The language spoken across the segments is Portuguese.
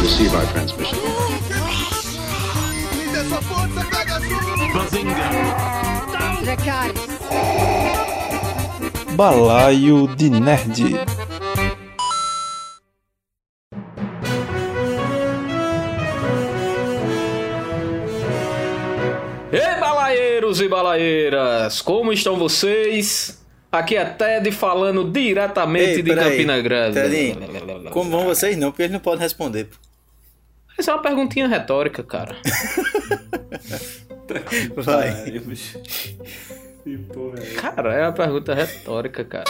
Receive our transmission. Balaio de Nerd. Ei, balaeiros e balaeiras! Como estão vocês? Aqui é Ted falando diretamente Ei, de peraí. Campina Grande. Tedinho, como vão vocês? Não, porque eles não podem responder. Essa é uma perguntinha retórica, cara. Vai. Cara, é uma pergunta retórica, cara.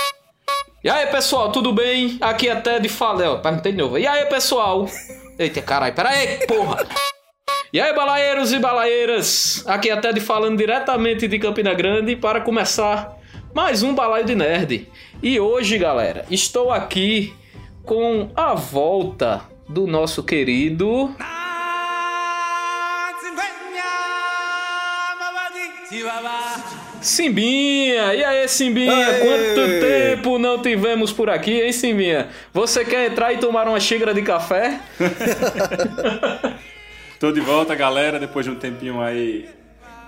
E aí, pessoal, tudo bem? Aqui é Ted fala. Ó, perguntei de novo. E aí, pessoal? Eita, caralho, pera aí, porra! E aí, balaeiros e balaeiras? Aqui é Ted falando diretamente de Campina Grande para começar mais um Balaio de Nerd. E hoje, galera, estou aqui com a volta do nosso querido. Simbinha! E aí, Simbinha? Aê! Quanto tempo não tivemos por aqui, hein, Simbinha? Você quer entrar e tomar uma xícara de café? Tô de volta, galera, depois de um tempinho aí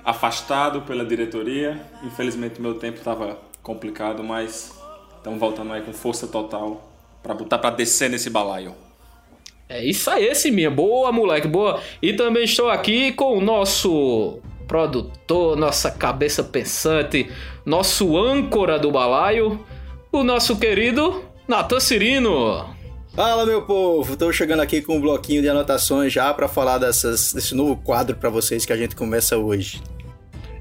afastado pela diretoria. Infelizmente meu tempo tava complicado, mas estamos voltando aí com força total pra botar pra descer nesse balaio. É isso aí, Simbinha. Boa, moleque, boa. E também estou aqui com o nosso produtor, nossa cabeça pensante, nosso âncora do balaio, o nosso querido Natan Cirino. Fala, meu povo! Tô chegando aqui com um bloquinho de anotações já pra falar dessas, desse novo quadro pra vocês que a gente começa hoje.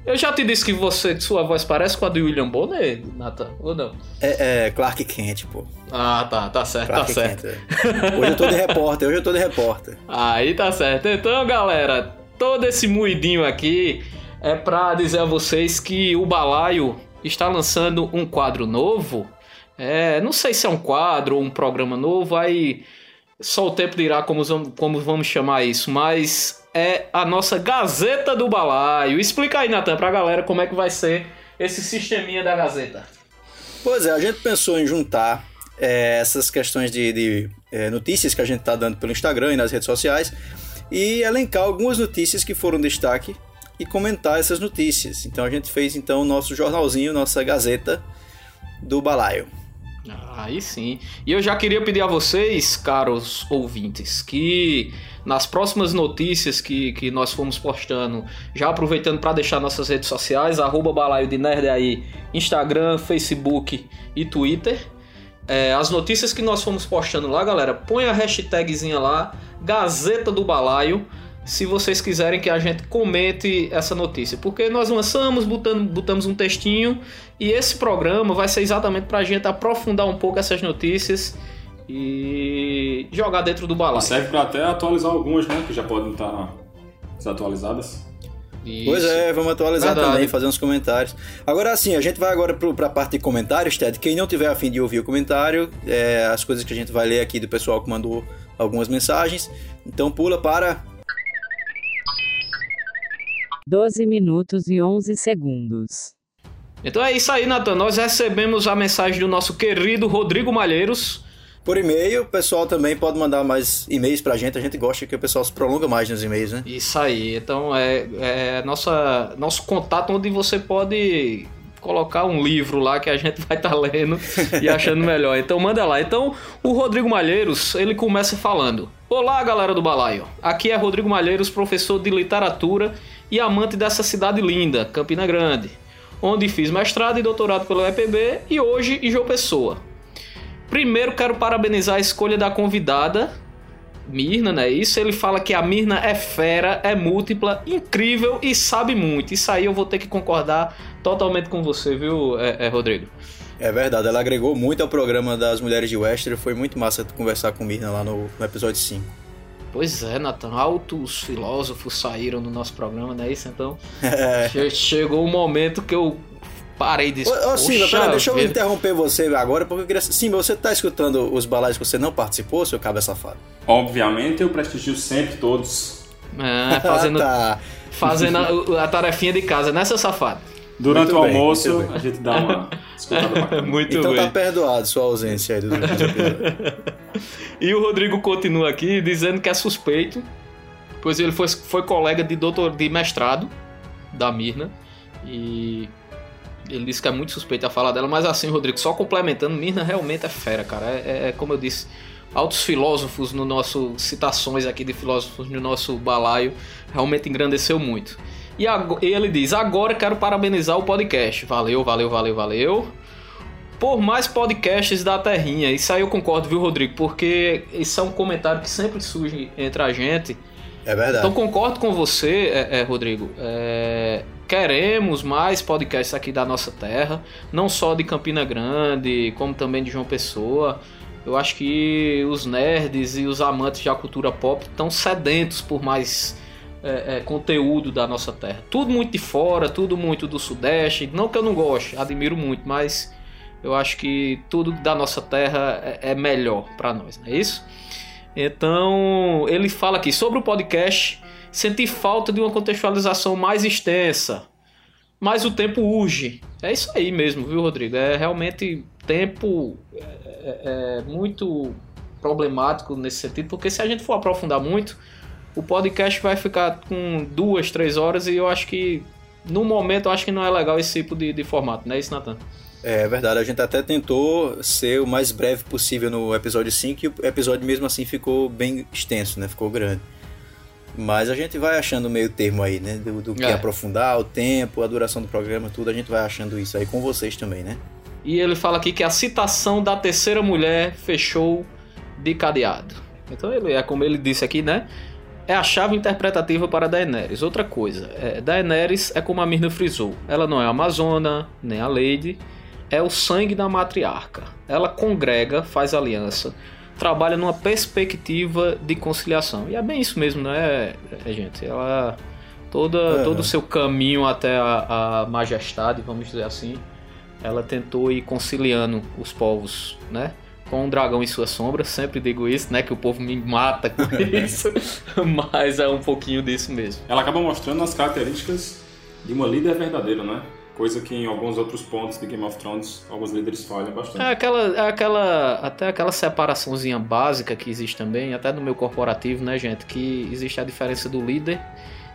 Eu já te disse que você, sua voz parece com a do William Bonner, Nathan, ou não? É, é Clark Kent, pô. Ah, tá, tá certo, Clark tá certo. Kent. é. Hoje eu tô de repórter, hoje eu tô de repórter. Aí tá certo. Então, galera, todo esse moidinho aqui é pra dizer a vocês que o Balaio está lançando um quadro novo. É, não sei se é um quadro ou um programa novo, aí só o tempo dirá como, como vamos chamar isso, mas é a nossa Gazeta do Balaio. Explica aí, Natan, pra galera como é que vai ser esse sisteminha da Gazeta. Pois é, a gente pensou em juntar é, essas questões de, de, é, notícias que a gente tá dando pelo Instagram e nas redes sociais e elencar algumas notícias que foram destaque e comentar essas notícias. Então a gente fez então o nosso jornalzinho, nossa Gazeta do Balaio. Aí sim. E eu já queria pedir a vocês, caros ouvintes, que nas próximas notícias que, que nós fomos postando, já aproveitando para deixar nossas redes sociais, arroba balaio de nerd aí, Instagram, Facebook e Twitter. É, as notícias que nós fomos postando lá, galera, põe a hashtagzinha lá, Gazeta do Balaio, se vocês quiserem que a gente comente essa notícia. Porque nós lançamos, botando, botamos um textinho, e esse programa vai ser exatamente pra gente aprofundar um pouco essas notícias e jogar dentro do balaio. Serve pra até atualizar algumas, né? Que já podem estar desatualizadas. Pois Isso. é, vamos atualizar Verdade. também, fazer uns comentários. Agora sim, a gente vai agora pro, pra parte de comentários, Ted. Quem não tiver afim de ouvir o comentário, é, as coisas que a gente vai ler aqui do pessoal que mandou algumas mensagens. Então pula para 12 minutos e 11 segundos. Então é isso aí, Natan. Nós recebemos a mensagem do nosso querido Rodrigo Malheiros. por e-mail. O pessoal também pode mandar mais e-mails pra gente. A gente gosta que o pessoal se prolonga mais nos e-mails, né? Isso aí. Então é, é nossa, nosso contato onde você pode colocar um livro lá que a gente vai estar lendo e achando melhor. Então manda lá. Então o Rodrigo Malheiros, ele começa falando: Olá, galera do Balaio. Aqui é Rodrigo Malheiros, professor de literatura e amante dessa cidade linda, Campina Grande, onde fiz mestrado e doutorado pelo EPB e hoje em João Pessoa. Primeiro quero parabenizar a escolha da convidada, Mirna, né? Isso ele fala que a Mirna é fera, é múltipla, incrível e sabe muito. Isso aí eu vou ter que concordar totalmente com você, viu, é, é, Rodrigo? É verdade, ela agregou muito ao programa das Mulheres de Wester. Foi muito massa conversar com Mirna lá no, no episódio 5. Pois é, Nathan, altos filósofos saíram do nosso programa, não é isso? Então, É. che- chegou o momento que eu parei de... Ô, ô, Simba, pera, deixa eu vida. interromper você agora, porque eu queria. Simba, você tá escutando os balaios que você não participou, seu cabra safado? Obviamente eu prestigio sempre todos. É, fazendo, Ah, tá. fazendo a, a tarefinha de casa, né, seu safado? Durante Muito o bem, almoço, a gente dá uma escutada. Muito Então bem. tá perdoado sua ausência aí episódios. E o Rodrigo continua aqui dizendo que é suspeito, pois ele foi, foi colega de doutor de mestrado da Mirna e ele disse que é muito suspeito a falar dela, mas assim, Rodrigo, só complementando, Mirna realmente é fera, cara. É, é- é como eu disse, altos filósofos no nosso citações aqui de filósofos no nosso balaio realmente engrandeceu muito. E ele diz: "Agora quero parabenizar o podcast. Valeu, valeu, valeu, valeu." por mais podcasts da Terrinha. Isso aí eu concordo, viu, Rodrigo? Porque isso é um comentário que sempre surge entre a gente. É verdade. Então concordo com você, é, é, Rodrigo. É, queremos mais podcasts aqui da nossa terra, não só de Campina Grande, como também de João Pessoa. Eu acho que os nerds e os amantes da cultura pop estão sedentos por mais é, é, conteúdo da nossa terra. Tudo muito de fora, tudo muito do Sudeste. Não que eu não goste, admiro muito, mas eu acho que tudo da nossa terra é, é melhor para nós, não é isso? Então, ele fala aqui sobre o podcast, senti falta de uma contextualização mais extensa, mas o tempo urge. É isso aí mesmo, viu, Rodrigo? É realmente tempo é, é- é muito problemático nesse sentido, porque se a gente for aprofundar muito, o podcast vai ficar com duas, três horas e eu acho que no momento eu acho que não é legal esse tipo de, de formato, não é isso, Natan? É verdade, a gente até tentou ser o mais breve possível no episódio 5 e o episódio mesmo assim ficou bem extenso, né? Ficou grande. Mas a gente vai achando meio termo aí, né? Do, do que É. aprofundar, o tempo, a duração do programa, tudo, a gente vai achando isso aí com vocês também, né? E ele fala aqui que a citação da terceira mulher fechou de cadeado. Então ele é como ele disse aqui, né? É a chave interpretativa para Daenerys. Outra coisa, é, Daenerys é como a Mirna frisou. Ela não é a Amazona, nem a Lady. É o sangue da matriarca. Ela congrega, faz aliança, trabalha numa perspectiva de conciliação. E é bem isso mesmo, né, é, gente? Ela toda Aham. todo o seu caminho até a, a majestade, vamos dizer assim, ela tentou ir conciliando os povos, né? Com o dragão em sua sombra, sempre digo isso, né? Que o povo me mata com isso, mas é um pouquinho disso mesmo. Ela acaba mostrando as características de uma líder verdadeira, né? Coisa que em alguns outros pontos de Game of Thrones, alguns líderes falham bastante. É aquela, é aquela, até aquela separaçãozinha básica que existe também, até no meu corporativo, né, gente? Que existe a diferença do líder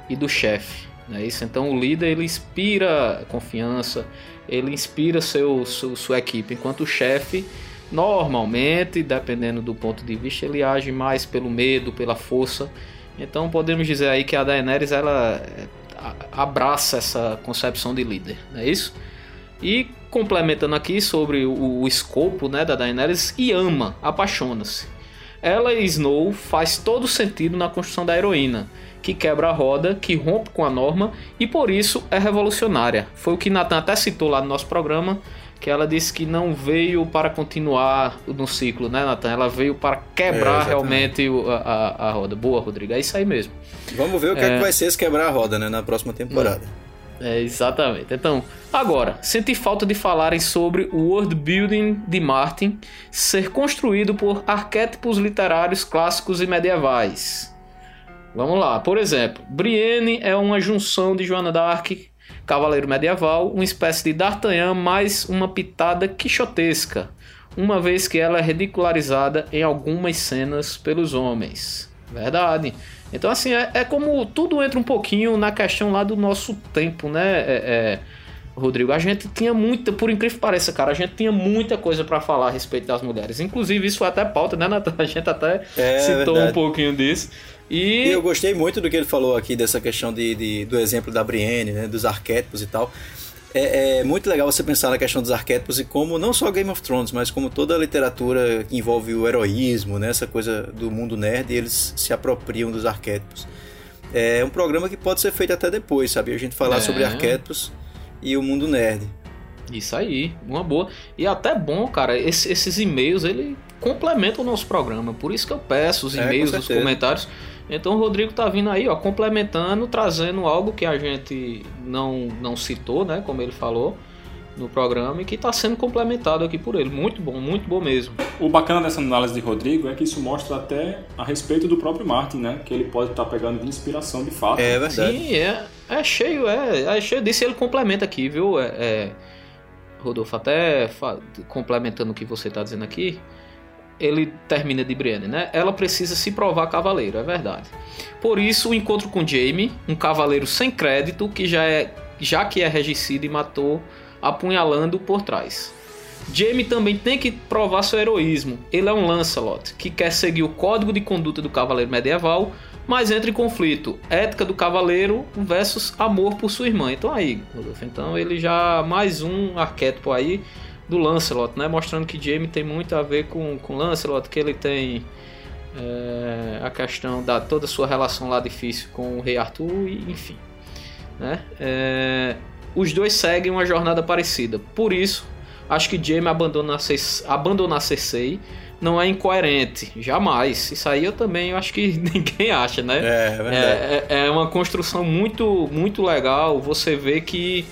e do chefe, né? Isso. Então o líder ele inspira confiança, ele inspira seu, seu sua equipe, enquanto o chefe normalmente, dependendo do ponto de vista, ele age mais pelo medo, pela força. Então podemos dizer aí que a Daenerys ela a- abraça essa concepção de líder, não é isso? E complementando aqui sobre o, o escopo né, da Daenerys, e ama, apaixona-se. Ela e Snow faz todo sentido na construção da heroína, que quebra a roda, que rompe com a norma e por isso é revolucionária. Foi o que Nathan até citou lá no nosso programa, que ela disse que não veio para continuar no ciclo, né, Nathan? Ela veio para É, quebrar exatamente. realmente a, a- a roda. Boa, Rodrigo, é isso aí mesmo. Vamos ver o que é, É. que vai ser se quebrar a roda, né? Na próxima temporada. É, exatamente. Então, agora, senti falta de falarem sobre o world building de Martin ser construído por arquétipos literários clássicos e medievais. Vamos lá, por exemplo, Brienne é uma junção de Joana d'Arc, cavaleiro medieval, uma espécie de D'Artagnan mais uma pitada quixotesca, uma vez que ela é ridicularizada em algumas cenas pelos homens. Verdade. Então, assim, é, é como tudo entra um pouquinho na questão lá do nosso tempo, né, é- é, Rodrigo? A gente tinha muita, por incrível que pareça, cara, a gente tinha muita coisa pra falar a respeito das mulheres. Inclusive, isso foi até pauta, né, Natan? A gente até É, citou verdade. um pouquinho disso. E E, eu gostei muito do que ele falou aqui, dessa questão de, de- do exemplo da Brienne, né, dos arquétipos e tal. É, é muito legal você pensar na questão dos arquétipos e como não só Game of Thrones, mas como toda a literatura que envolve o heroísmo, né, essa coisa do mundo nerd, eles se apropriam dos arquétipos. É um programa que pode ser feito até depois, sabe? A gente falar É. sobre arquétipos e o mundo nerd. Isso aí, uma boa. E até bom, cara, esse- esses e-mails, ele complementam o nosso programa. Por isso que eu peço os É, com e-mails, os comentários. Então o Rodrigo tá vindo aí, ó, complementando, trazendo algo que a gente não, não citou, né, como ele falou no programa, e que tá sendo complementado aqui por ele. Muito bom, muito bom mesmo. O bacana dessa análise de Rodrigo é que isso mostra até a respeito do próprio Martin, né? Que ele pode estar pegando de inspiração de fato. É verdade. Sim, é. É cheio, é, é cheio disso ele complementa aqui, viu? É, é, Rodolfo, até complementando o que você está dizendo aqui, ele termina de Brienne, né? Ela precisa se provar cavaleiro, é verdade. Por isso, o encontro com Jaime, um cavaleiro sem crédito, que já é já que é regicida e matou apunhalando por trás. Jaime também tem que provar seu heroísmo. Ele é um Lancelot que quer seguir o código de conduta do cavaleiro medieval, mas entra em conflito ética do cavaleiro versus amor por sua irmã. Então aí, Rodolfo, então ele já mais um arquétipo aí do Lancelot, né? Mostrando que Jaime tem muito a ver com, com Lancelot, que ele tem é, a questão da toda a sua relação lá difícil com o rei Arthur, e, enfim. Né? É, os dois seguem uma jornada parecida. Por isso, acho que Jaime abandonar, abandonar Cersei não é incoerente, jamais. Isso aí eu também eu acho que ninguém acha, né? É, é, é, é uma construção muito, muito legal. Você vê que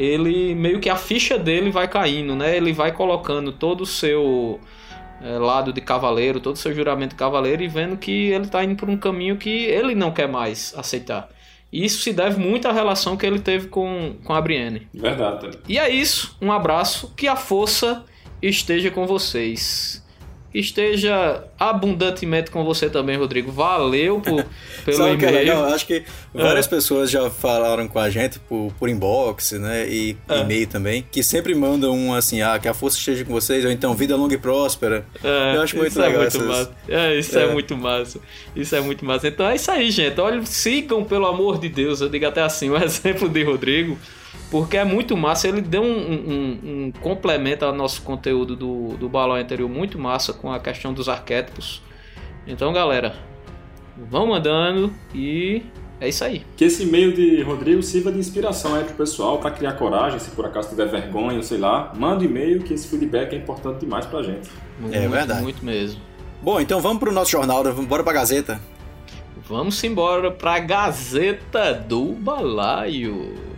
ele meio que a ficha dele vai caindo, né? Ele vai colocando todo o seu é, lado de cavaleiro, todo o seu juramento de cavaleiro e vendo que ele está indo por um caminho que ele não quer mais aceitar. E isso se deve muito à relação que ele teve com, com a Brienne. Verdade. E é isso. Um abraço. Que a força esteja com vocês esteja abundantemente com você também, Rodrigo. Valeu por, pelo Sabe e-mail. Que é? Acho que várias é. pessoas já falaram com a gente por, por inbox, né? E é. e-mail também, que sempre mandam um assim, ah, que a força esteja com vocês, ou então vida longa e próspera. É, Eu acho muito isso legal. É muito essas... massa. É, isso é. é. muito massa. Isso é muito massa. Então é isso aí, gente. Olha, sigam, pelo amor de Deus. Eu digo até assim, um exemplo de Rodrigo porque é muito massa. Ele deu um, um, um complemento ao nosso conteúdo do, do balão anterior muito massa com a questão dos arquétipos. Então, galera, vão mandando e é isso aí. Que esse e-mail de Rodrigo sirva de inspiração aí pro pessoal para criar coragem, se por acaso tiver vergonha, sei lá, manda e-mail que esse feedback é importante demais pra gente. Muito, é verdade. Muito mesmo. Bom, então vamos pro nosso jornal, vamos embora pra Gazeta. Vamos embora pra Gazeta do Balaio.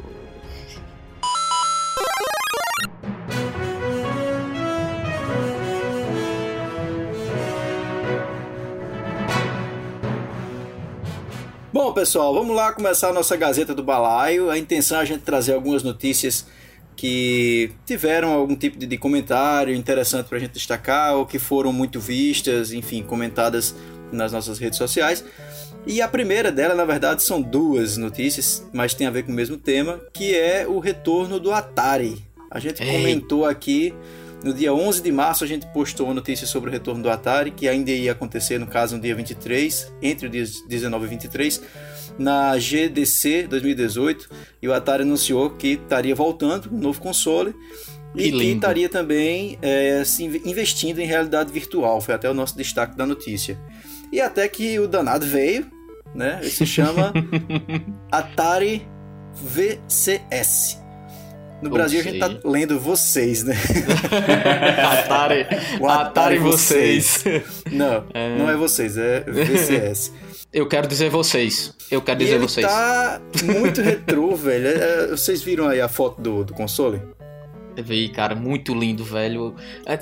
Bom, pessoal, vamos lá começar a nossa Gazeta do Balaio. A intenção é a gente trazer algumas notícias que tiveram algum tipo de, comentário interessante para a gente destacar ou que foram muito vistas, enfim, comentadas nas nossas redes sociais. E a primeira dela, na verdade, são duas notícias, mas tem a ver com o mesmo tema, que é o retorno do Atari. A gente Ei. comentou aqui no dia 11 de março a gente postou uma notícia sobre o retorno do Atari, que ainda ia acontecer, no caso, no dia 23, entre os dias 19 e 23, na GDC 2018, e o Atari anunciou que estaria voltando um novo console e que, que estaria também é, se investindo em realidade virtual. Foi até o nosso destaque da notícia. E até que o danado veio, né? Ele se chama Atari VCS. No Brasil a gente tá lendo vocês, né? Atari, o Atari, Atari vocês. Não, é... não é vocês, é VCS. Eu quero dizer vocês. Eu quero dizer ele vocês. tá muito retrô, velho. É, vocês viram aí a foto do, do console? Eu vi, cara, muito lindo, velho. É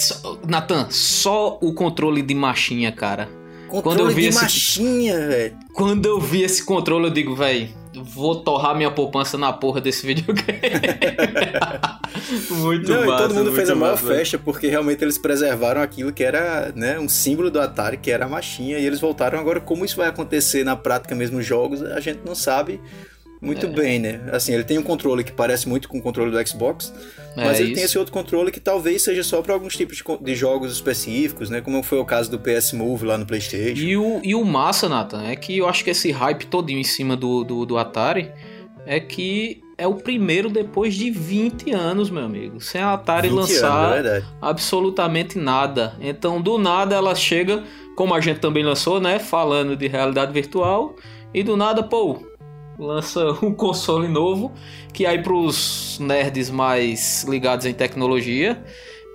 Natan, só o controle de machinha, cara. Controle quando eu vi de esse... machinha, velho. Quando eu vi esse controle, eu digo, velho, vou torrar minha poupança na porra desse videogame. muito Não, massa, e todo mundo fez a maior massa, festa porque realmente eles preservaram aquilo que era né, um símbolo do Atari, que era a machinha, e eles voltaram. Agora, como isso vai acontecer na prática mesmo nos jogos, a gente não sabe muito é. bem, né? Assim, ele tem um controle que parece muito com o controle do Xbox, é mas ele isso. tem esse outro controle que talvez seja só para alguns tipos de, de, jogos específicos, né? Como foi o caso do PS Move lá no PlayStation. E o, e o massa, Nathan, é que eu acho que esse hype todinho em cima do, do, do Atari é que é o primeiro depois de 20 anos, meu amigo. Sem a Atari lançar anos, é absolutamente nada. Então, do nada, ela chega, como a gente também lançou, né? Falando de realidade virtual. E do nada, pô, lança um console novo que aí para os nerds mais ligados em tecnologia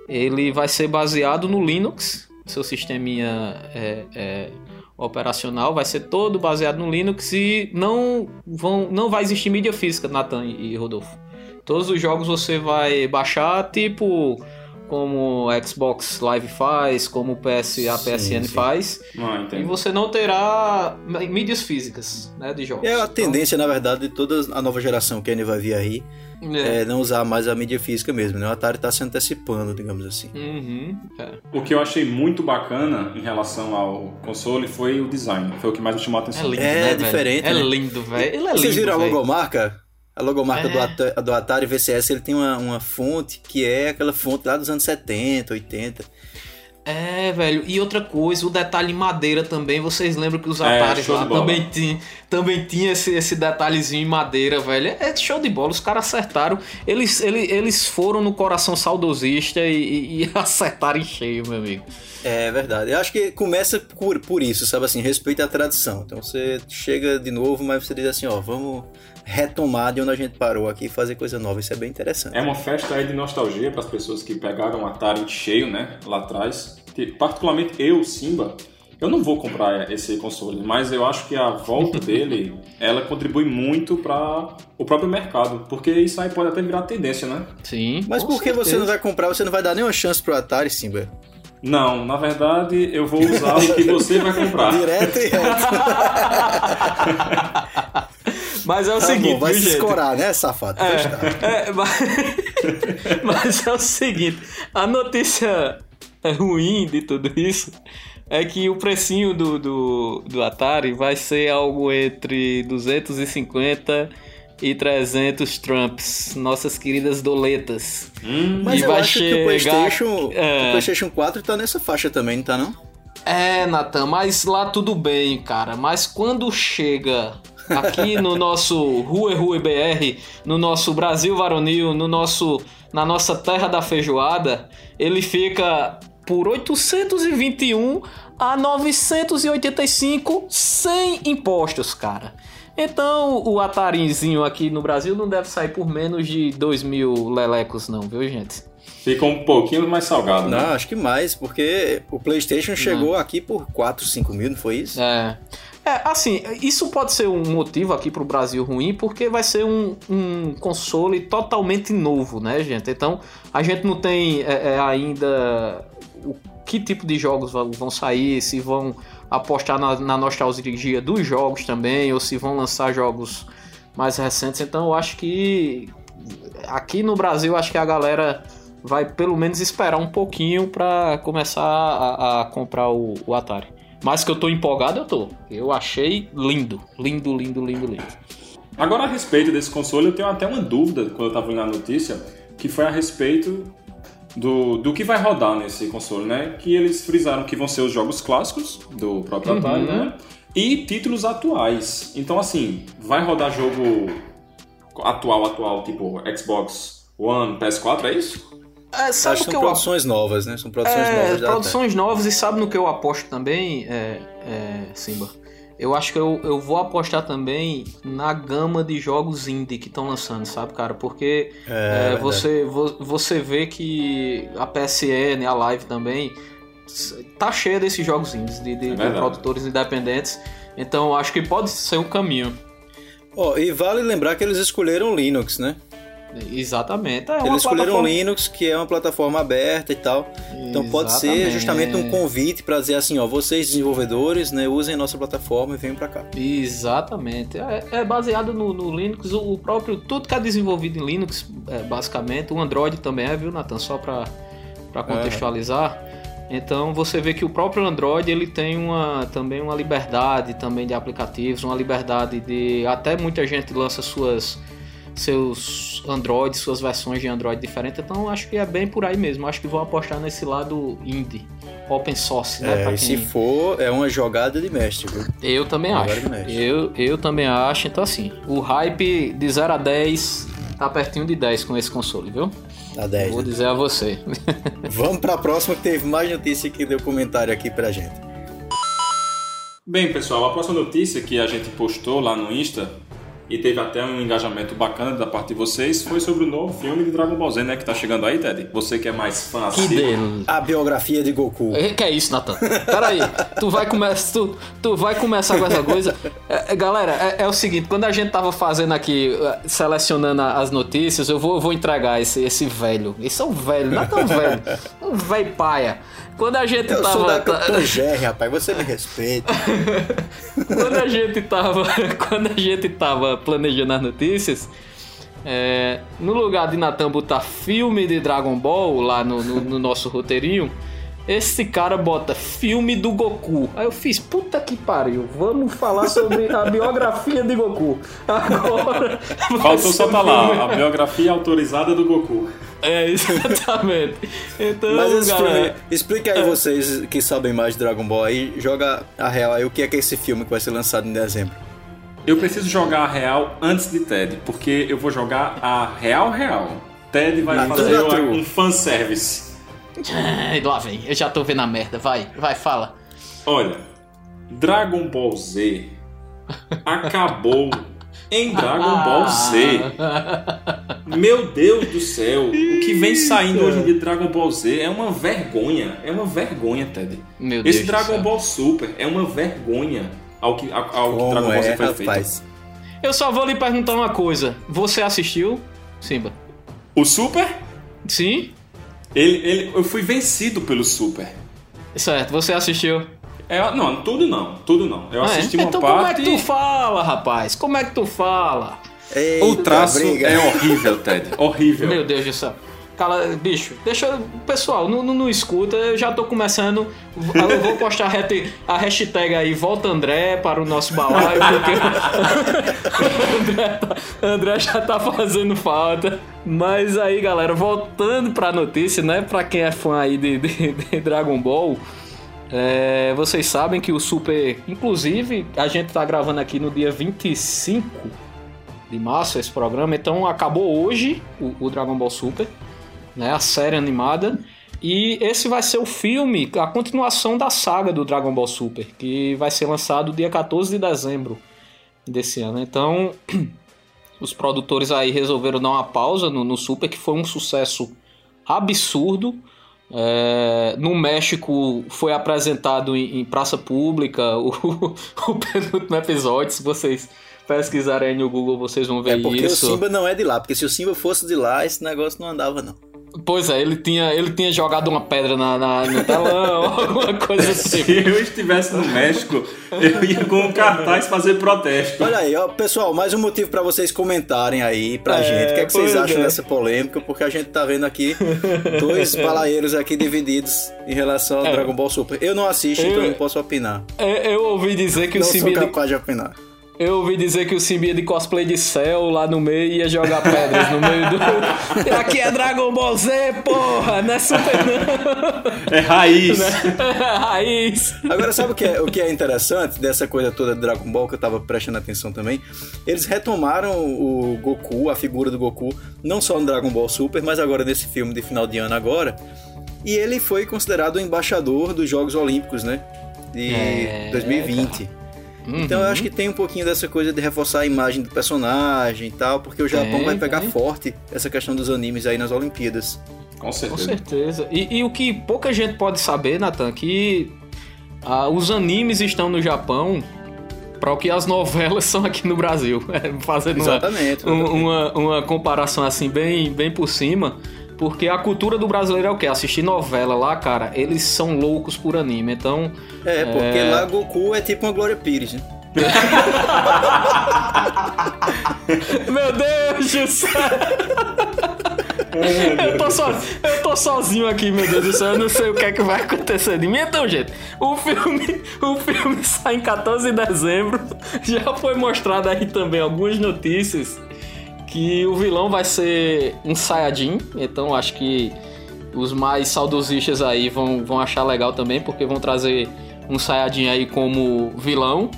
ele vai ser baseado no Linux. Seu sisteminha é, é, operacional vai ser todo baseado no Linux e não vão não vai existir mídia física Nathan e Rodolfo. Todos os jogos você vai baixar tipo como o Xbox Live faz, como o PS, a Sim, PSN sim. faz. Ah, E você não terá mídias físicas né, de jogos. É a tendência, na verdade, de toda a nova geração que ainda vai vir aí, Então, é. é não usar mais a mídia física mesmo, né? O Atari tá se antecipando, digamos assim. Uhum, é. O que eu achei muito bacana em relação ao console foi o design. Foi o que mais me chamou a É atenção. lindo, É né, diferente, É né? lindo, velho. Ele é lindo, Vocês viram a logomarca? A logomarca É. do, do Atari VCS, ele tem uma, uma fonte que é aquela fonte lá dos anos 70, 80. É, velho. E outra coisa, o detalhe em madeira também. Vocês lembram que os É, Ataris show lá também tinha, também tinha esse, esse detalhezinho em madeira, velho. É show de bola. Os caras acertaram. Eles, eles, eles foram no coração saudosista e, e, e acertaram em cheio, meu amigo. É verdade. Eu acho que começa por, por isso, sabe assim, respeito à tradição. Então você chega de novo, mas você diz assim, ó, vamos retomar de onde a gente parou aqui e fazer coisa nova. Isso é bem interessante. É uma festa aí de nostalgia para as pessoas que pegaram o Atari em cheio, né? Lá atrás. Que, particularmente eu, Simba, eu não vou comprar esse console, mas eu acho que a volta dele, ela contribui muito para o próprio mercado, porque isso aí pode até virar tendência, né? Sim. Mas por que você não vai comprar? Você não vai dar nenhuma chance pro Atari, Simba? Não, na verdade eu vou usar o que você vai comprar. Direto e reto. Mas é o Tá seguinte, bom, vai se escorar, né, safado? Pois tá. É, mas... mas é o seguinte, a notícia ruim de tudo isso é que o precinho do, do, do Atari vai ser algo entre 250 e 300 Trumps, nossas queridas doletas. Hum, Mas E eu vai acho que o chegar- PlayStation, é. o PlayStation 4 tá nessa faixa também, não tá não? É, Natan, mas lá tudo bem, cara. Mas quando chega aqui no nosso Rue Rue BR, no nosso Brasil Varonil, no nosso, na nossa terra da feijoada, ele fica por 821 a 985 sem impostos, cara. Então o Atarizinho aqui no Brasil não deve sair por menos de 2 mil lelecos, não, viu, gente? fica um pouquinho mais salgado, né? Não, acho que mais, porque o PlayStation chegou aqui por 4, 5 mil, não foi isso? É. É, assim, isso pode ser um motivo aqui pro Brasil ruim, porque vai ser um, um console totalmente novo, né, gente? Então, a gente não tem é, é, ainda o que tipo de jogos vão vão sair, se vão apostar na, na nostalgia dos jogos também, ou se vão lançar jogos mais recentes. Então, eu acho que aqui no Brasil, acho que a galera vai pelo menos esperar um pouquinho para começar a, a comprar o, o Atari. Mas que eu tô empolgado, eu tô. Eu achei lindo. Lindo, lindo, lindo, lindo. Agora, a respeito desse console, eu tenho até uma dúvida quando eu tava lendo a notícia, que foi a respeito do, do que vai rodar nesse console, né? Que eles frisaram que vão ser os jogos clássicos do próprio Uhum. Atari, né? E títulos atuais. Então, assim, vai rodar jogo atual, atual, tipo Xbox One, PS4, é isso? É, sabe Acho o que são eu produções novas, né? São produções É, novas produções novas e sabe no que eu aposto também, é, é, Simba? Eu acho que eu, eu vou apostar também na gama de jogos indie que estão lançando, sabe, cara? Porque É, é, verdade. você, vo- você vê que a PSN, a Live também, tá cheia desses jogos indies, de, de- de verdade. produtores independentes. Então acho que pode ser um caminho. Ó, e vale lembrar que eles escolheram Linux, né? Exatamente. É uma Eles escolheram plataforma- Linux, que é uma plataforma aberta e tal. Então pode ser Exatamente. justamente um convite para dizer assim, ó, vocês desenvolvedores, né, usem nossa plataforma e venham para cá. Exatamente. É, é baseado no, no Linux, o, próprio. Tudo que é desenvolvido em Linux, é, basicamente. O Android também é, viu, Nathan? Só para contextualizar. Então você vê que o próprio Android ele tem uma, também uma liberdade também de aplicativos, uma liberdade de. Até muita gente lança suas seus Android, suas versões de Android diferentes. Então acho que é bem por aí mesmo. Acho que vou apostar nesse lado indie, open source, né? É, e se quem- for, é uma jogada de mestre, viu? eu também Agora acho. Eu, eu também acho. Então, assim, o hype de 0 a 10 tá pertinho de 10 com esse console, viu? A 10. Vou dizer a você. Vamos pra próxima que teve mais notícia que deu comentário aqui pra gente. Bem, pessoal, a próxima notícia que a gente postou lá no Insta e teve até um engajamento bacana da parte de vocês, foi sobre o novo filme de Dragon Ball Z, né? Que tá chegando aí, Ted. Você que é mais fã Que assim. dele. A biografia de Goku. É, Que é isso, Natan? Peraí, tu vai, come... tu, tu vai começar com essa coisa. É, é, galera, é, é o seguinte: quando a gente tava fazendo aqui, é, selecionando as notícias, eu vou, eu vou entregar esse, esse velho. Esse é um velho, não é tão velho. Um velho paia. Quando a gente Eu tava. sou da GR, rapaz. Você me respeita. quando a gente tava quando a gente tava planejando as notícias é, no lugar de Natan botar filme de Dragon Ball lá no, no- no nosso roteirinho esse cara bota filme do Goku aí eu fiz puta que pariu vamos falar sobre a biografia de Goku agora Faltou só tá lá, a biografia autorizada do Goku. é exatamente então Mas galera explica aí vocês que sabem mais de Dragon Ball aí, joga a real aí o que é que é esse filme que vai ser lançado em dezembro. Eu preciso jogar a real antes de Ted, porque eu vou jogar a real real. Ted vai Ah, fazer true. um fanservice. Lá vem eu já tô vendo a merda vai vai fala Olha, Dragon Ball Z acabou em Dragon Ball Z. Meu Deus do céu, o que vem saindo hoje em dia de Dragon Ball Z é uma vergonha. É uma vergonha, Ted. Meu Deus Esse Dragon. Ball Super é uma vergonha ao que, ao, ao que Como Dragon Ball é, Z foi feito. rapaz? Eu só vou lhe perguntar uma coisa. Você assistiu, Simba? O Super, Sim? Ele, ele, eu fui vencido pelo Super. Certo, você assistiu. É, não, tudo não, tudo não. Eu Ah, é? assisti uma então como é parte. que tu fala, rapaz? Como é que tu fala? Eita, O traço briga. é horrível, Ted. Horrível. Meu Deus do céu. Cala, bicho, deixa. Pessoal, não, não, não escuta, eu já tô começando. Eu vou postar a hashtag aí, volta André para o nosso balaio, porque André, tá- André já tá fazendo falta. Mas aí, galera, voltando pra notícia, né? Pra quem é fã aí de, de- de Dragon Ball. é, vocês sabem que o Super. Inclusive, a gente tá gravando aqui no dia 25 de março esse programa, então acabou hoje o, o Dragon Ball Super, né, a série animada, e esse vai ser o filme, a continuação da saga do Dragon Ball Super, que vai ser lançado dia 14 de dezembro desse ano. Então, os produtores aí resolveram dar uma pausa no, no Super, que foi um sucesso absurdo. É, no México foi apresentado em, em praça pública o, o penúltimo episódio. Se vocês pesquisarem aí no Google, vocês vão ver É porque isso. o Simba não é de lá, porque se o Simba fosse de lá, esse negócio não andava, não. Pois é, ele tinha, ele tinha jogado uma pedra na, na- no telão, alguma coisa assim. Se eu estivesse no México, eu ia com um cartaz fazer protesto. Olha aí, ó, pessoal, mais um motivo pra vocês comentarem aí pra É, gente. O que, é que vocês pois acham é. dessa polêmica? Porque a gente tá vendo aqui dois balaeiros aqui divididos em relação ao É. Dragon Ball Super. Eu não assisto, Eu- então eu não posso opinar. É, Eu ouvi dizer que o não sou capaz de opinar. Eu ouvi dizer que o Simba ia de cosplay de céu lá no meio e ia jogar pedras no meio do. Aqui é Dragon Ball Z, porra! Não é Super não! É raiz. Raiz! Agora, sabe o que, é, o que é interessante dessa coisa toda de Dragon Ball, que eu tava prestando atenção também? Eles retomaram o Goku, a figura do Goku, não só no Dragon Ball Super, mas agora nesse filme de final de ano agora. E ele foi considerado o embaixador dos Jogos Olímpicos, né? De É, 2020. Então eu acho que tem um pouquinho dessa coisa de reforçar a imagem do personagem e tal, porque o Japão Tem, vai pegar tem. forte essa questão dos animes aí nas Olimpíadas. Com Com certeza. certeza. E, e o que pouca gente pode saber, Nathan, que ah, os animes estão no Japão para o que as novelas são aqui no Brasil. É, Fazendo uma, Exatamente. um- uma, uma comparação assim bem, bem por cima. Porque a cultura do brasileiro é o quê? Assistir novela lá, cara, eles são loucos por anime. Então, É, porque É. lá Goku é tipo uma Glória Pires, né? Meu Deus do céu! eu, tô so- eu tô sozinho aqui, meu Deus do céu. Eu não sei o que é que vai acontecer de mim. Então, gente, o filme, o filme sai em 14 de dezembro. Já foi mostrado aí também algumas notícias que o vilão vai ser um Saiyajin. Então, acho que os mais saudosistas aí vão, vão achar legal também, porque vão trazer um Saiyajin aí como vilão.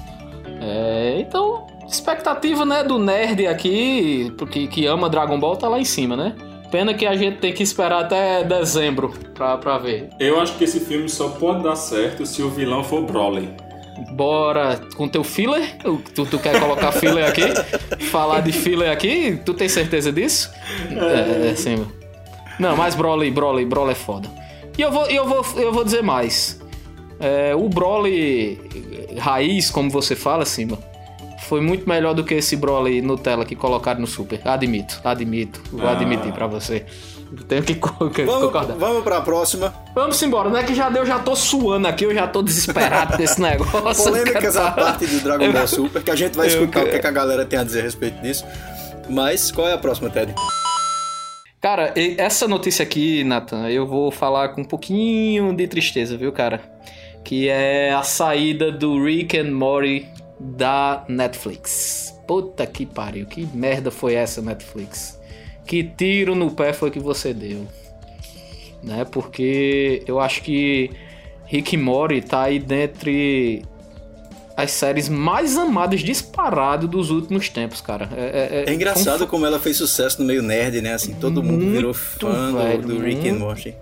É, então, expectativa, né, do nerd aqui, porque que ama Dragon Ball, tá lá em cima, né? Pena que a gente tem que esperar até dezembro pra, pra ver. Eu acho que esse filme só pode dar certo se o vilão for Broly. Bora com teu filler? Tu, tu quer colocar filler aqui? Falar de filler aqui? Tu tem certeza disso? É, é sim. Não, mas Broly, Broly, Broly é foda. E eu vou, eu vou, eu vou dizer mais. É, o Broly raiz, como você fala, Simba, foi muito melhor do que esse Broly Nutella que colocaram no Super. Admito, admito. Vou Ah. admitir pra você. Tenho que concordar. vamos pra próxima. Vamos embora, não é que já deu, já tô suando aqui, eu já tô desesperado desse negócio. Polêmicas à parte do Dragon Ball Super, que a gente vai Eu escutar o que, é que a galera tem a dizer a respeito disso. Mas qual é a próxima, Ted? Cara, essa notícia aqui, Nathan, eu vou falar com um pouquinho de tristeza, viu, cara? Que é a saída do Rick and Morty da Netflix. Puta que pariu, que merda foi essa Netflix? Que tiro no pé foi que você deu? Né? Porque eu acho que Rick and Morty tá aí dentre as séries mais amadas disparado dos últimos tempos, cara. É, É engraçado foi um como ela fez sucesso no meio nerd, né? Assim, todo mundo Muito, virou fã do- velho, do, Rick and muito. Morty.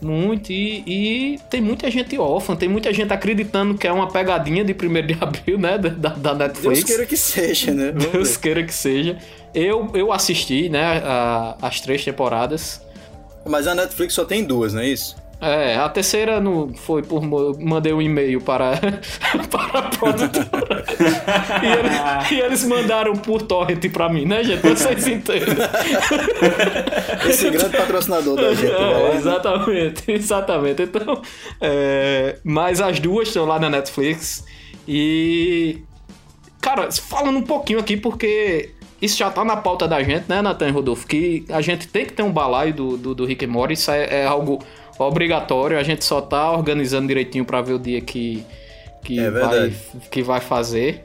Muito, e, e tem muita gente órfã, tem muita gente acreditando que é uma pegadinha de 1 de abril, né? Da, da Netflix. Deus queira que seja, né? Vamos Deus ver. queira que seja. Eu, eu assisti, né, a- as três temporadas. Mas a Netflix só tem duas, não é isso? É, a terceira no, foi por. Mandei um e-mail para, para a produtora. e, ele- e eles mandaram por torrent pra mim, né, gente? Vocês entendem. Esse grande patrocinador da gente. É, né? exatamente, exatamente. Então, é, mas as duas estão lá na Netflix. E. Cara, falando um pouquinho aqui, porque isso já tá na pauta da gente, né, Nathan Rodolfo? Que a gente tem que ter um balaio do, do, do Rick and Morty, isso é, é algo obrigatório, a gente só tá organizando direitinho pra ver o dia que, que, É vai, que vai fazer.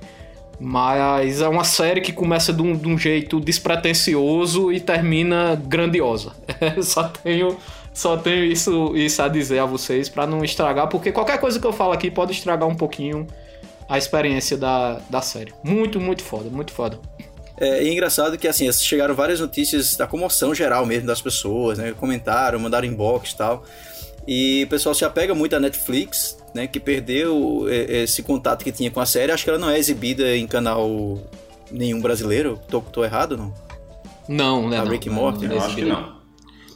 Mas é uma série que começa de um, de um jeito despretensioso e termina grandiosa. só tenho, só tenho isso, isso a dizer a vocês pra não estragar, porque qualquer coisa que eu falo aqui pode estragar um pouquinho a experiência da, da série. Muito, muito foda, muito foda. É, e é engraçado que assim, chegaram várias notícias da comoção geral mesmo das pessoas, né? Comentaram, mandaram inbox e tal. E o pessoal se apega muito à Netflix, né? Que perdeu é, esse contato que tinha com a série. Acho que ela não é exibida em canal nenhum brasileiro. Tô, tô errado, não? Não, né? A não, Rick and não, Morty? não Eu acho que não.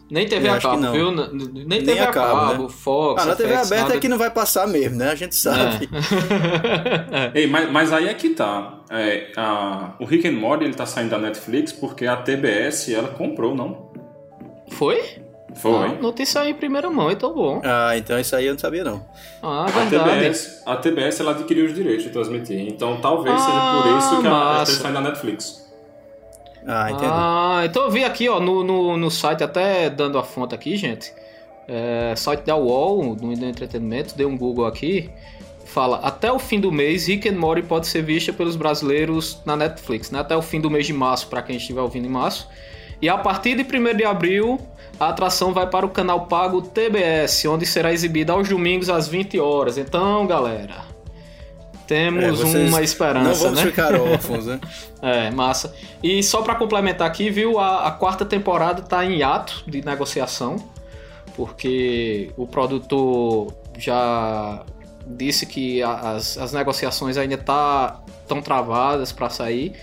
Nem TV Eu a acho que cabo, não. viu? Nem, nem TV a a cabo, cabo, né? Fox, Ah, na TV FX, aberta nada- é que não vai passar mesmo, né? A gente sabe. É. Ei, mas, mas aí é que tá. É, a, o Rick and Morty ele tá saindo da Netflix porque a TBS ela comprou, não? Foi? Foi. Ah, notícia aí em primeira mão, então bom. Ah, então isso aí eu não sabia, não. Ah, A verdade. TBS, a TBS ela adquiriu os direitos de transmitir. Então talvez Ah, seja por isso que a massa. Netflix sai da Netflix. Ah, entendi. Ah, então eu vi aqui, ó, no, no, no site, até dando a fonte aqui, gente. É, site da UOL, do entretenimento, dei um Google aqui. Fala, até o fim do mês, Rick and Morty pode ser vista pelos brasileiros na Netflix, né? Até o fim do mês de março, para quem estiver ouvindo em março. E a partir de 1 de abril, a atração vai para o canal pago TBS, onde será exibida aos domingos às 20 horas. Então, galera, temos É, uma esperança, Não vamos né? ficar órfãos, né? É, massa. E só pra complementar aqui, viu? A, a quarta temporada tá em ato de negociação, porque o produtor já disse que a- as, as negociações ainda tá tão travadas pra sair.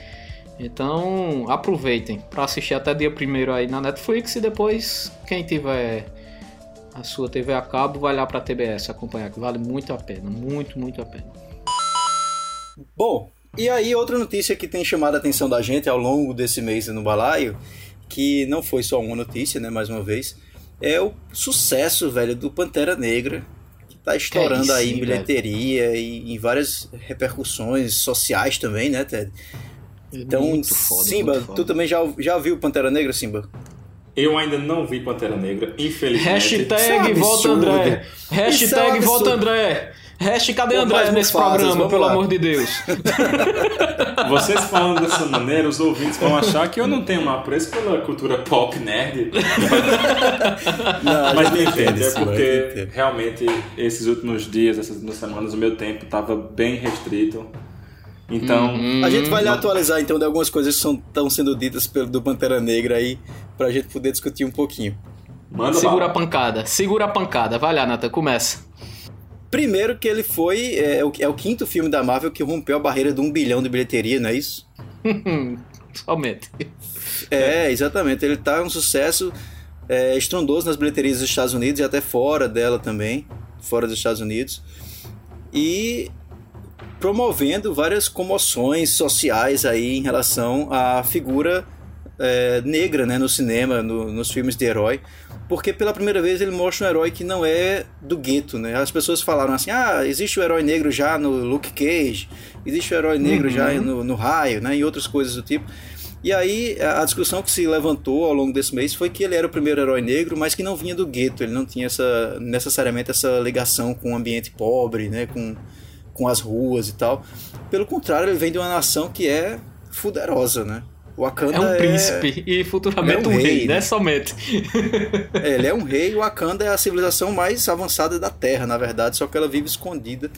Então, aproveitem pra assistir até dia 1 aí na Netflix e depois quem tiver a sua TV a cabo vai lá pra TBS acompanhar, que vale muito a pena, muito, muito a pena. Bom, e aí outra notícia que tem chamado a atenção da gente ao longo desse mês no Balaio, que não foi só uma notícia, né, mais uma vez, é o sucesso, velho, do Pantera Negra, que tá estourando isso, aí em bilheteria e em várias repercussões sociais também, né, Ted? Então, Muito foda, Simba, muito tu também já, já viu Pantera Negra, Simba? Eu ainda não vi Pantera Negra, infelizmente. Isso é Hashtag um volta. André. É Hashtag absurdo. volta André. Hashtag cadê Pô, André nesse programa, pelo lá. amor de Deus? Vocês falando dessa maneira, os ouvintes vão achar que eu não tenho um apreço pela cultura pop nerd. Não, Mas gente me entende, é gente porque realmente esses últimos dias, essas últimas semanas, o meu tempo estava bem restrito. Então, Uhum. A gente vai lhe Não. atualizar então de algumas coisas que estão sendo ditas pelo do Pantera Negra aí, pra gente poder discutir um pouquinho. manda Segura a lá. pancada, segura a pancada. Vai lá, Nata, começa. Primeiro que ele foi. É, é o, é o quinto filme da Marvel que rompeu a barreira de um bilhão de bilheteria, não é isso? Somente. É, exatamente. Ele tá um sucesso é, estrondoso nas bilheterias dos Estados Unidos e até fora dela também, fora dos Estados Unidos. E promovendo várias comoções sociais aí em relação à figura é, negra né, no cinema, no, nos filmes de herói, porque pela primeira vez ele mostra um herói que não é do gueto. Né? As pessoas falaram assim: ah, existe o herói negro já no Luke Cage, existe o herói negro uhum. já no, no Raio, né, e outras coisas do tipo. E aí a discussão que se levantou ao longo desse mês foi que ele era o primeiro herói negro, mas que não vinha do gueto, ele não tinha essa, necessariamente essa ligação com o ambiente pobre, né, com, com as ruas e tal. Pelo contrário, ele vem de uma nação que é fuderosa, né? Wakanda é um príncipe é... e futuramente é um, um, rei, rei né? né? Somente. é, ele é um rei e Wakanda é a civilização mais avançada da Terra, na verdade, só que ela vive escondida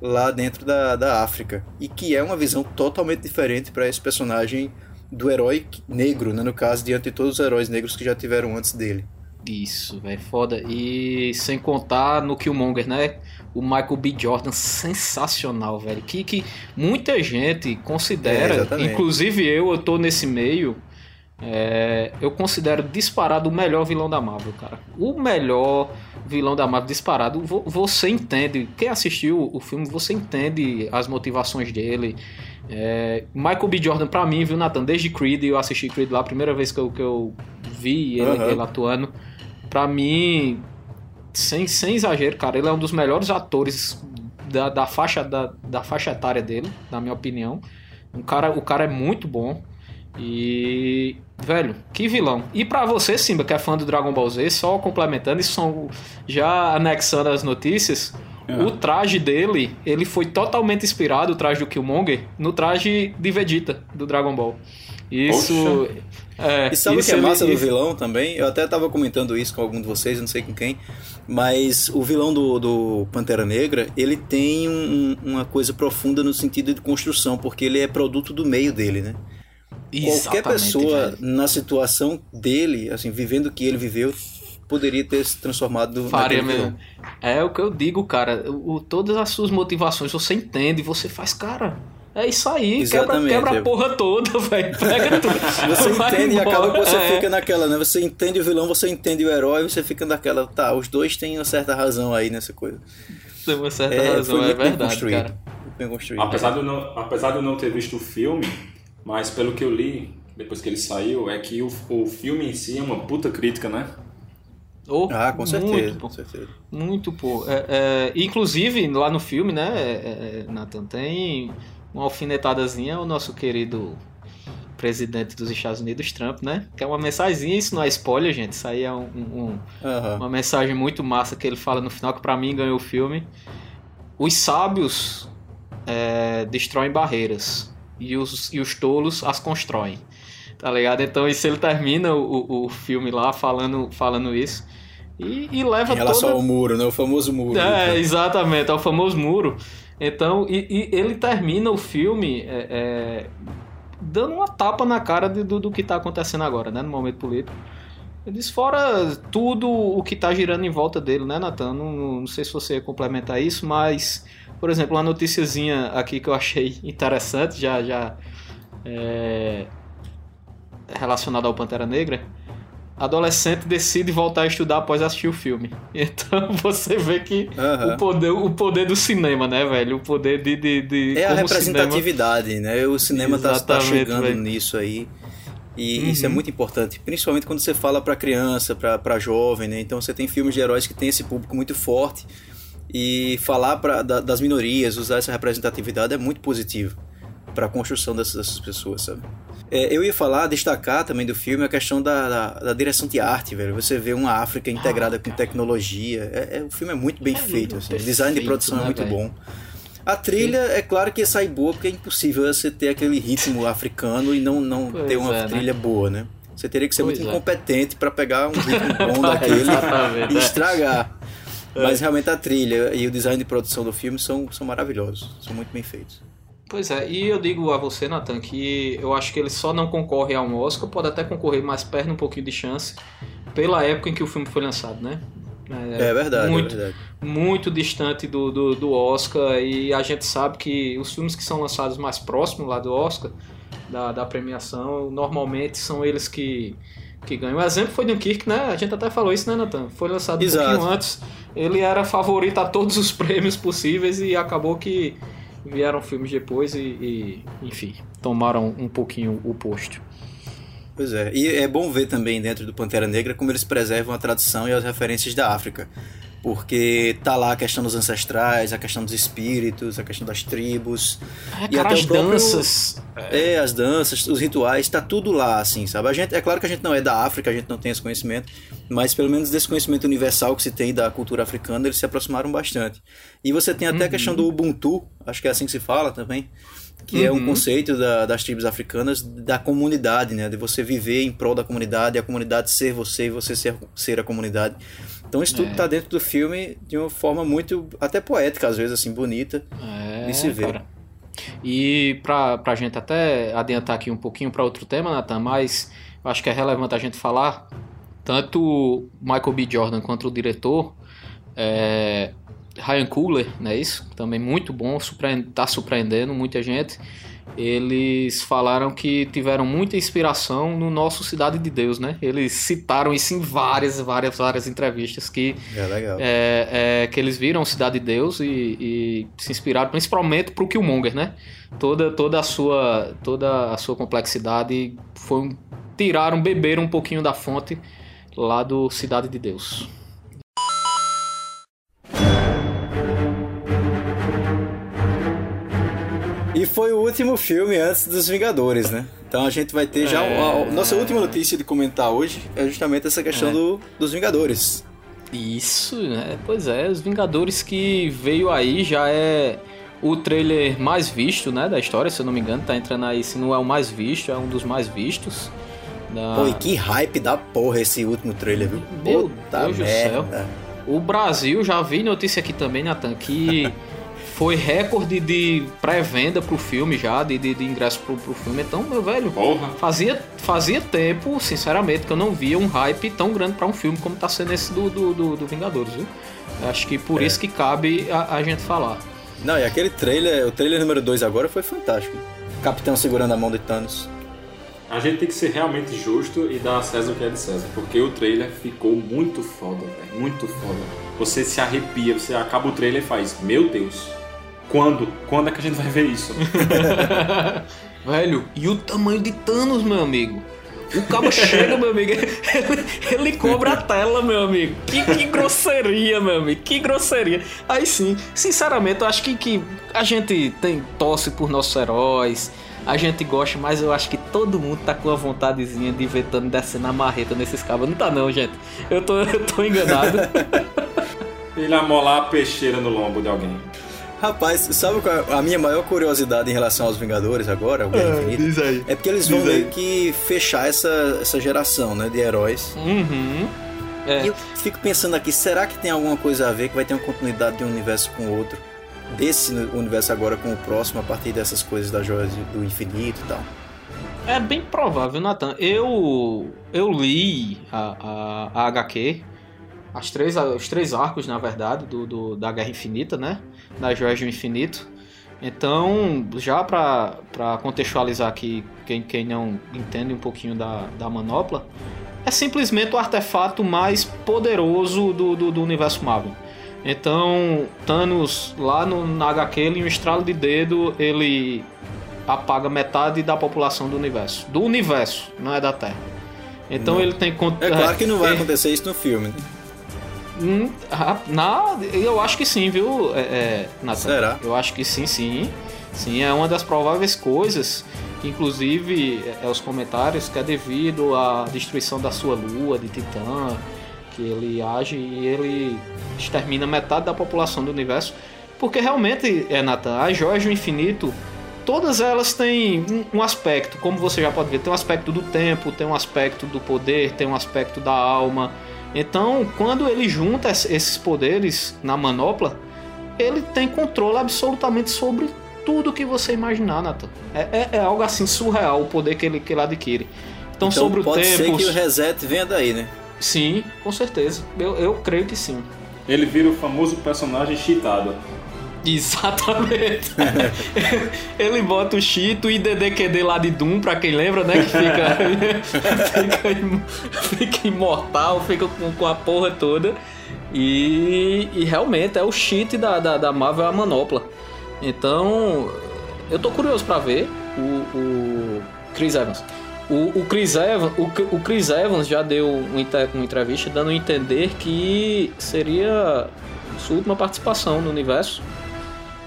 lá dentro da, da África. E que é uma visão totalmente diferente para esse personagem do herói negro, né? No caso, diante de todos os heróis negros que já tiveram antes dele. Isso, é foda. E sem contar no Killmonger, né? O Michael B. Jordan, sensacional, velho. Que, que muita gente considera, é, inclusive eu, eu tô nesse meio. É, eu considero disparado o melhor vilão da Marvel, cara. O melhor vilão da Marvel disparado. Você entende, quem assistiu o filme, você entende as motivações dele. É, Michael B. Jordan, pra mim, viu, Nathan, desde Creed, eu assisti Creed lá, a primeira vez que eu, que eu vi ele, uhum. ele atuando. Pra mim, sem, sem exagero, cara, ele é um dos melhores atores da, da, faixa, da, da faixa etária dele, na minha opinião. Um cara, o cara é muito bom. E. Velho, que vilão. E para você, Simba, que é fã do Dragon Ball Z, só complementando, isso são já anexando as notícias. O traje dele, ele foi totalmente inspirado, o traje do Killmonger, no traje de Vegeta, do Dragon Ball. Isso. É, e sabe o que é massa ele... do vilão também? Eu até tava comentando isso com algum de vocês, não sei com quem. Mas o vilão do, do Pantera Negra, ele tem um, uma coisa profunda no sentido de construção, porque ele é produto do meio dele, né? Exatamente, Qualquer pessoa velho. na situação dele, assim, vivendo o que ele viveu, poderia ter se transformado Faria mesmo. É o que eu digo, cara. O, todas as suas motivações você entende, você faz, cara. É isso aí, Exatamente. quebra, quebra a porra toda, velho. Pega tudo. Você entende e acaba que você é. fica naquela, né? Você entende o vilão, você entende o herói, você fica naquela, tá, os dois têm uma certa razão aí nessa coisa. Tem uma certa é, razão, é verdade, bem construído, cara. Bem construído. Apesar de, eu não, apesar de eu não ter visto o filme, mas pelo que eu li, depois que ele saiu, é que o, o filme em si é uma puta crítica, né? Oh, ah, com certeza, muito, com certeza. Muito, pô. É, é, inclusive, lá no filme, né, é, é Nathan, tem uma alfinetadazinha ao nosso querido presidente dos Estados Unidos, Trump, né? Que é uma mensagenzinha, isso não é spoiler, gente. Isso aí é um, um, uhum. uma mensagem muito massa que ele fala no final, que para mim ganhou o filme. Os sábios é, destroem barreiras e os, e os tolos as constroem. Tá ligado? Então isso ele termina o, o filme lá falando, falando isso. E, e leva em relação toda... ao muro, né? O famoso muro. É, né? exatamente, é o famoso muro. Então, e, e ele termina o filme é, é, dando uma tapa na cara de, do, do que está acontecendo agora, né? No momento político. Ele diz fora tudo o que está girando em volta dele, né, Natan? Não, não, sei se você ia complementar isso, mas, por exemplo, uma noticiazinha aqui que eu achei interessante, já, já é, relacionada ao Pantera Negra adolescente decide voltar a estudar após assistir o filme. Então você vê que uhum. o, poder, o poder do cinema, né, velho? O poder de. de, de é a representatividade, cinema... né? O cinema tá, tá chegando velho. nisso aí. E uhum. isso é muito importante, principalmente quando você fala para criança, para jovem, né? Então você tem filmes de heróis que tem esse público muito forte e falar pra, da, das minorias, usar essa representatividade é muito positivo para a construção dessas, dessas pessoas, sabe? É, eu ia falar, destacar também do filme a questão da, da, da, direção de arte, velho. Você vê uma África integrada ah, com tecnologia. É, é, o filme é muito bem é feito, assim. o design de produção é né, é muito véio? bom. A trilha, Sim. é claro que sai boa, porque é impossível você ter aquele ritmo africano e não, não ter uma é, né? trilha né? boa, né? Você teria que ser pois muito incompetente para pegar um ritmo bom daquele e estragar. Mas realmente a trilha e o design de produção do filme são, são maravilhosos, são muito bem feitos. Pois é, e eu digo a você, Nathan, que eu acho que ele só não concorre a um Oscar, pode até concorrer, mas perde um pouquinho de chance pela época em que o filme foi lançado, né? É, verdade, muito, é verdade. Muito distante do, do, do Oscar e a gente sabe que os filmes que são lançados mais próximos lá do Oscar, da, da premiação, normalmente são eles que, que ganham. O exemplo foi Dunkirk, né? A gente até falou isso, né, Nathan? Foi lançado um Exato. pouquinho antes. Ele era favorito a todos os prêmios possíveis e acabou que vieram filmes depois e, e enfim, tomaram um pouquinho o posto. Pois é, e é bom ver também dentro do Pantera Negra como eles preservam a tradição e as referências da África. Porque tá lá a questão dos ancestrais, a questão dos espíritos, a questão das tribos. É, E cara, até as próprio- danças. É, as danças, os rituais, tá tudo lá, assim, sabe? A gente, é claro que a gente não é da África, a gente não tem esse conhecimento, mas pelo menos desse conhecimento universal que se tem da cultura africana, eles se aproximaram bastante. E você tem até a questão do Ubuntu, acho que é assim que se fala também, que é um conceito da- das tribos africanas da comunidade, né? De você viver em prol da comunidade, a comunidade ser você e você ser, ser a comunidade. Então isso tudo tá dentro do filme de uma forma muito, até poética, às vezes, assim, bonita. É, de se ver. cara. E pra, pra gente até adiantar aqui um pouquinho para outro tema, Nathan, mas acho que é relevante a gente falar, tanto Michael B. Jordan quanto o diretor, é, Ryan Coogler, não é isso? Também muito bom, surpreende, tá surpreendendo muita gente. Eles falaram que tiveram muita inspiração no nosso Cidade de Deus, né? Eles citaram isso em várias, várias, várias entrevistas que É legal. é, é, que eles viram Cidade de Deus e, e se inspiraram principalmente pro Killmonger, né? Toda, toda, a sua, toda a sua complexidade foi um, tiraram, beberam um pouquinho da fonte lá do Cidade de Deus. E foi o último filme antes dos Vingadores, né? Então a gente vai ter já. É. A, nossa última notícia de comentar hoje é justamente essa questão É. do, dos Vingadores. Isso, né? Pois é, os Vingadores que veio aí já é o trailer mais visto, né, da história, se eu não me engano, tá entrando aí, se não é o mais visto, é um dos mais vistos. Da... Pô, e que hype da porra esse último trailer, viu? Meu Puta Deus do merda. céu. O Brasil, já vi notícia aqui também, Nathan, que foi recorde de pré-venda pro filme já, de, de, de ingresso pro, pro filme. Então, meu velho, Porra. fazia, fazia tempo, sinceramente, que eu não via um hype tão grande pra um filme como tá sendo esse do, do, do, do Vingadores, viu? Acho que por É. isso que cabe a, a gente falar. Não, e aquele trailer, o trailer número 2 agora foi fantástico. Capitão segurando a mão de Thanos. A gente tem que ser realmente justo e dar a César o que é de César, porque o trailer ficou muito foda, velho, muito foda. Você se arrepia, você acaba o trailer e faz, meu Deus, quando? Quando é que a gente vai ver isso? Velho, e o tamanho de Thanos, meu amigo? O cabo chega, meu amigo, ele, ele cobra a tela, meu amigo. Que, que grosseria, meu amigo, que grosseria. Aí sim, sinceramente, eu acho que, que a gente tem torce por nossos heróis, a gente gosta, mas eu acho que todo mundo tá com a vontadezinha de ver Thanos descendo a marreta nesses cabos. Não tá não, gente. Eu tô, eu tô enganado. Ele amolar a peixeira no lombo de alguém. Rapaz, sabe qual é a minha maior curiosidade em relação aos Vingadores agora, o Guerra Infinita? aí. É porque eles vão Diz aí. meio que fechar essa, essa geração, né, de heróis. uhum. É. E eu fico pensando aqui, será que tem alguma coisa a ver que vai ter uma continuidade de um universo com o outro? Desse universo agora com o próximo, a partir dessas coisas da joia do infinito e tal. É bem provável, Nathan. Eu eu li a, a, a HQ, as três, os três arcos, na verdade, do, do- da Guerra Infinita, né? Das Joias do Infinito. Então, já para contextualizar aqui, quem, quem não entende um pouquinho da, da manopla, é simplesmente o artefato mais poderoso do, do, do universo Marvel. Então, Thanos, lá no, na HQ, ele, em um estralo de dedo, ele apaga metade da população do universo. Do universo, não é da Terra. Então Não. ele tem É claro que não vai acontecer isso no filme. né? Hum, ah, na, eu acho que sim, viu, é, é, Nathan? Será? Eu acho que sim, sim. Sim, é uma das prováveis coisas. que, Inclusive, é, é os comentários que é devido à destruição da sua lua de Titã, que ele age e ele extermina metade da população do universo. Porque realmente, é, Nathan, as joias do infinito, todas elas têm um, um aspecto, como você já pode ver, tem um aspecto do tempo, tem um aspecto do poder, tem um aspecto da alma. Então, quando ele junta es- esses poderes na manopla, ele tem controle absolutamente sobre tudo que você imaginar, Nathan. É, é- é algo assim surreal o poder que ele, que ele adquire. Então, Então sobre o pode ser tempo. que o reset venha daí, né? Sim, com certeza. Eu, eu creio que sim. Ele vira o famoso personagem cheatado. Exatamente. Ele bota o Chito e DDQD lá de Doom, pra quem lembra, né? Que fica, fica, fica imortal, fica com, com a porra toda. E, e realmente é o cheat da, da, da Marvel a manopla. Então, eu tô curioso pra ver o, o Chris Evans. O, o, Chris Evans, o, o Chris Evans já deu uma entrevista dando a entender que seria sua última participação no universo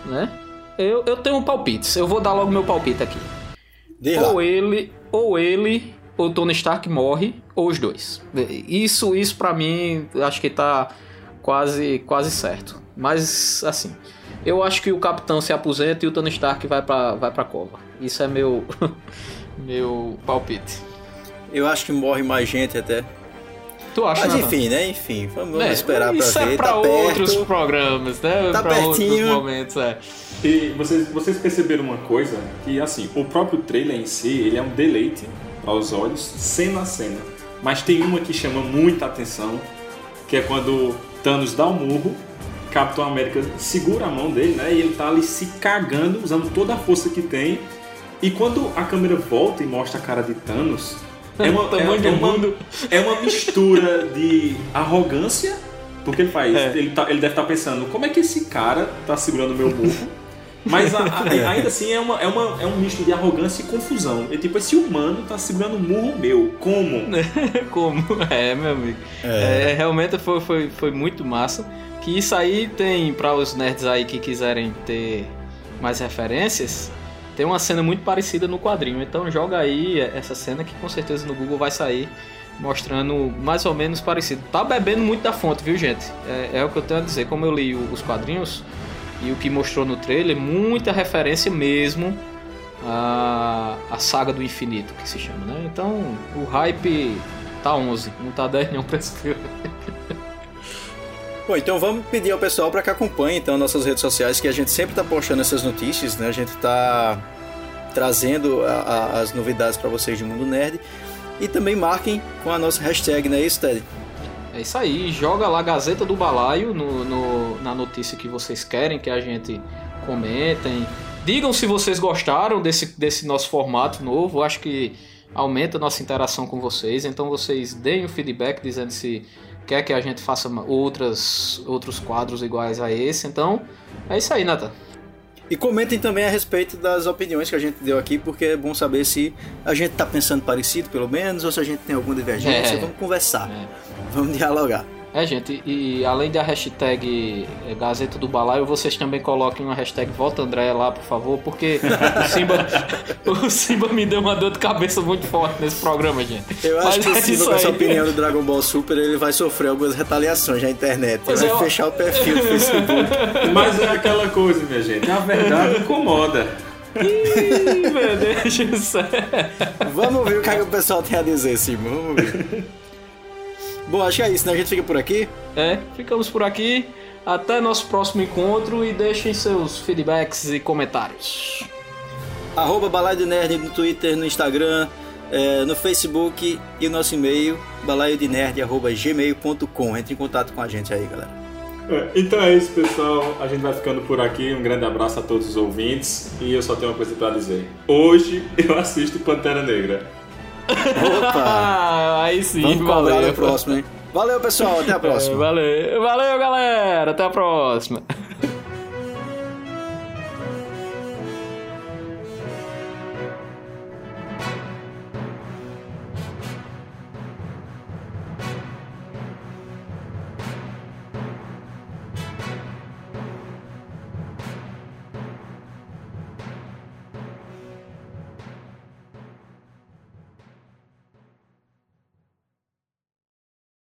né? Eu, eu tenho um palpite. Eu vou dar logo meu palpite aqui. Ou ele, ou ele, ou Tony Stark morre, ou os dois. Isso, isso para mim, acho que tá quase, quase certo. Mas assim, eu acho que o Capitão se aposenta e o Tony Stark vai pra, vai pra cova. Isso é meu, meu palpite. Eu acho que morre mais gente até. Tu acha? Mas Nathan? enfim, né? Enfim, vamos É, esperar pra isso ver. é pra tá outros perto. programas, né? Tá pra outros pertinho. momentos, é. E vocês, vocês perceberam uma coisa? Que assim, o próprio trailer em si, ele é um deleite aos olhos, cena a cena. Mas tem uma que chama muita atenção, que é quando Thanos dá um murro, Capitão América segura a mão dele, né? E ele tá ali se cagando, usando toda a força que tem. E quando a câmera volta e mostra a cara de Thanos, é uma, Tamanho é, do é uma, mundo. é uma mistura de arrogância, porque ele faz, É. ele, tá- ele deve estar pensando, como é que esse cara tá segurando o meu murro? Mas a- a- ainda assim é, uma, é, uma, é um misto de arrogância e confusão. É tipo, esse humano tá segurando o murro meu. Como? Como? É, meu amigo. É, realmente foi, foi, foi muito massa. Que isso aí tem, para os nerds aí que quiserem ter mais referências, tem uma cena muito parecida no quadrinho. Então joga aí essa cena que com certeza no Google vai sair mostrando mais ou menos parecido. Tá bebendo muito da fonte, viu, gente? É, é o que eu tenho a dizer. Como eu li o- os quadrinhos e o que mostrou no trailer, muita referência mesmo a, a saga do infinito, que se chama, né? Então, o hype tá 11, não tá 10 não pra esse filme. Bom, então vamos pedir ao pessoal para que acompanhe então nossas redes sociais, que a gente sempre tá postando essas notícias, né? A gente tá trazendo a- a- as novidades para vocês de Mundo Nerd. E também marquem com a nossa hashtag, não é isso, Ted? É isso aí, joga lá Gazeta do Balaio no, no- na notícia que vocês querem que a gente comentem. Digam se vocês gostaram desse, desse nosso formato novo, acho que aumenta a nossa interação com vocês, então vocês deem o feedback dizendo se quer que a gente faça outras, outros quadros iguais a esse. Então, é isso aí, Nathan. E comentem também a respeito das opiniões que a gente deu aqui, porque é bom saber se a gente tá pensando parecido, pelo menos, ou se a gente tem alguma divergência. É. Vamos conversar, É. vamos dialogar. É, gente, e além da hashtag eh, Gazeta do Balaio, vocês também coloquem uma hashtag Volta André lá, por favor, porque o Simba, o Simba me deu uma dor de cabeça muito forte nesse programa, gente. Eu acho Mas que é o Silva, isso com essa opinião do Dragon Ball Super, ele vai sofrer algumas retaliações na internet. Ele vai é, eu- fechar o perfil do Facebook. Mas é aquela coisa, minha gente. A verdade incomoda. Ih, meu Deus do céu. Vamos ouvir o que, é que o pessoal tem a dizer, Simba. Vamos ouvir. Bom, acho que é isso, né? A gente fica por aqui. É, ficamos por aqui. Até nosso próximo encontro e deixem seus feedbacks e comentários. Arroba Balaio de Nerd no Twitter, no Instagram, eh, no Facebook e o nosso e-mail, balaiodinerd.gmail.com. Entre em contato com a gente aí, galera. É, Então é isso, pessoal. A gente vai ficando por aqui. Um grande abraço a todos os ouvintes. E eu só tenho uma coisa pra dizer. Hoje eu assisto Pantera Negra. Opa! Aí sim, Vamos valeu. no próximo, hein? Valeu, pessoal. Até a próxima. É, valeu, valeu, galera. Até a próxima.